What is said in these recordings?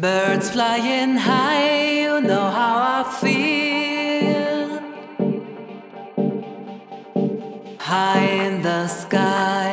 Birds flying high, you know how I feel. High in the sky.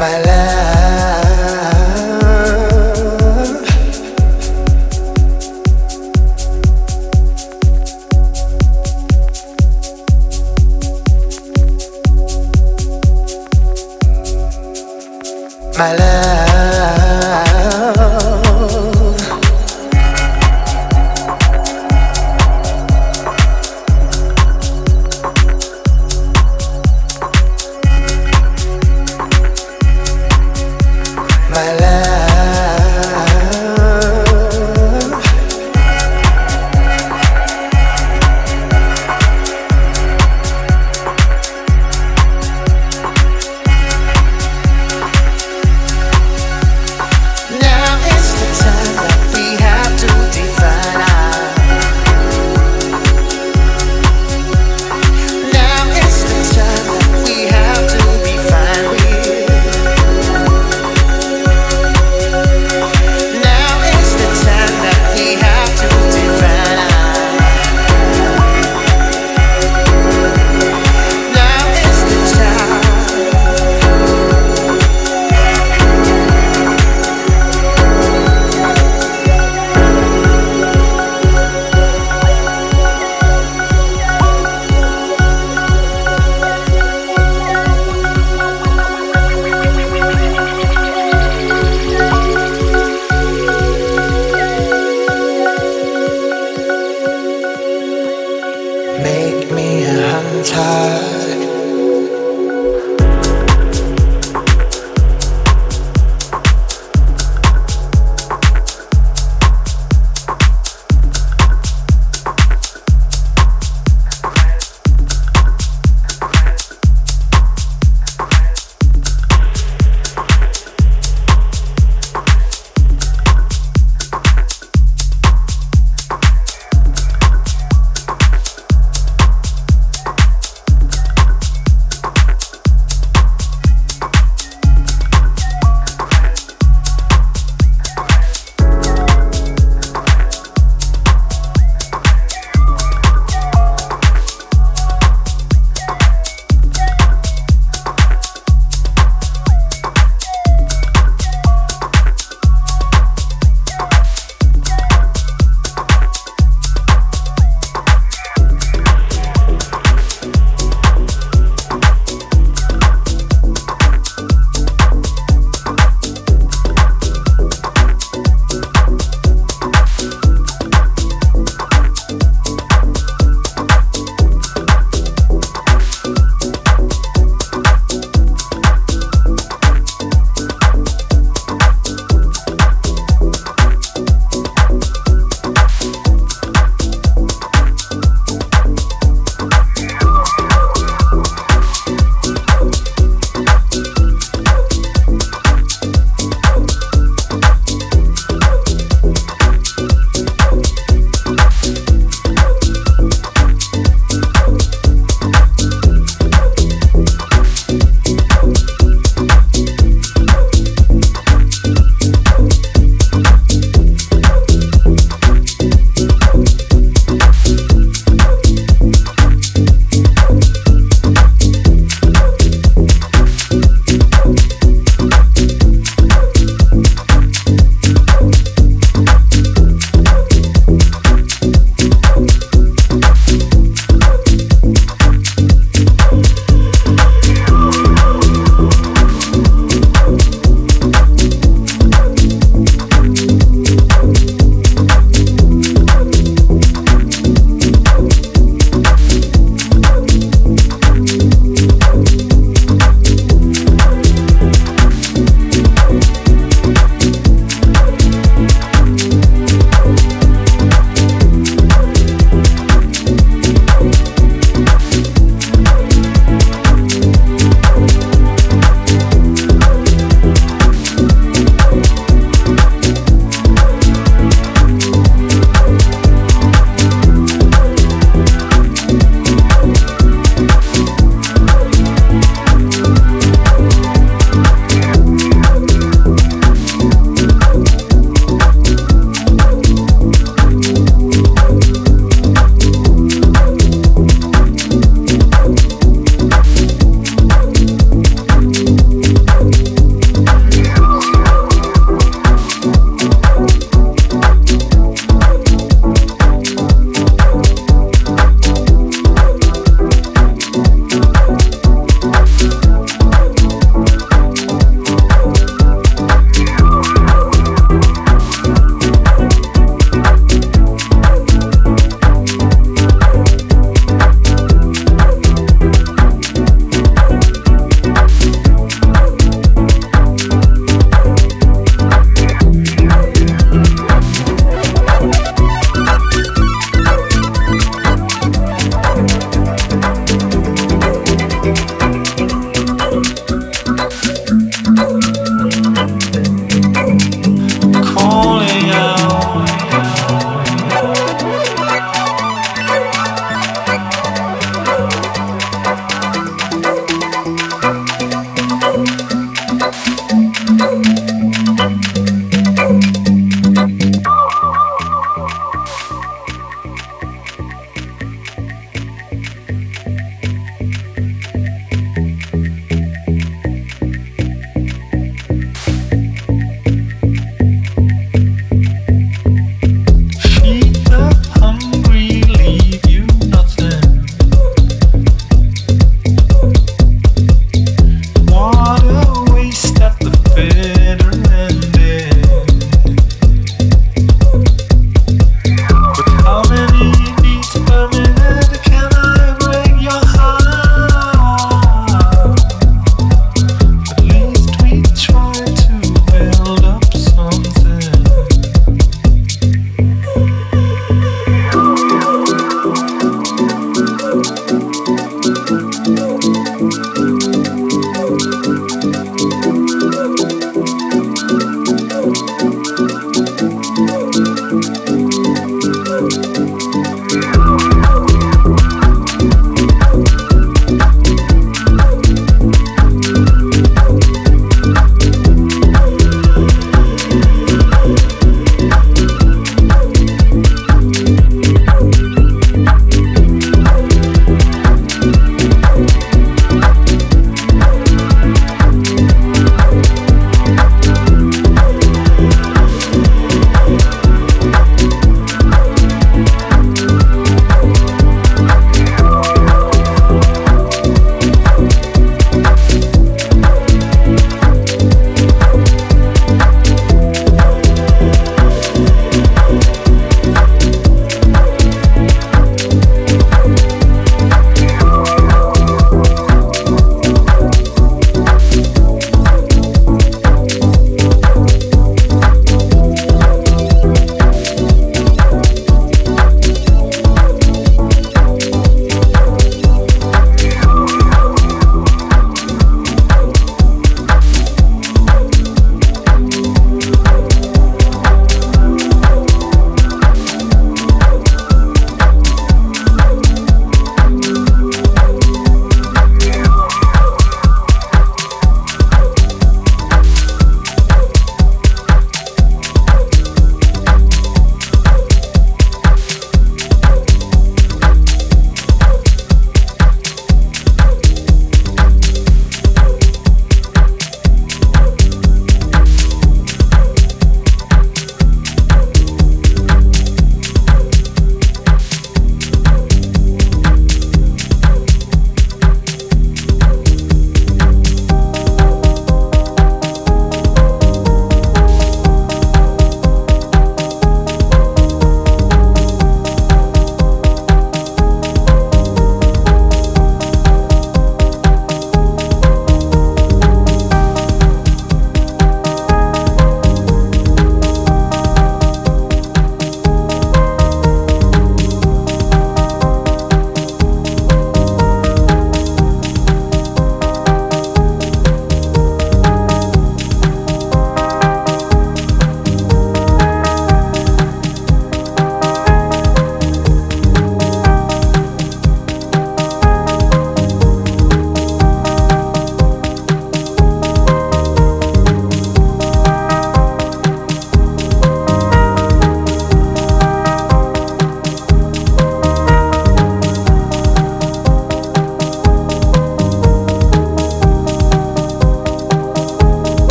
Make me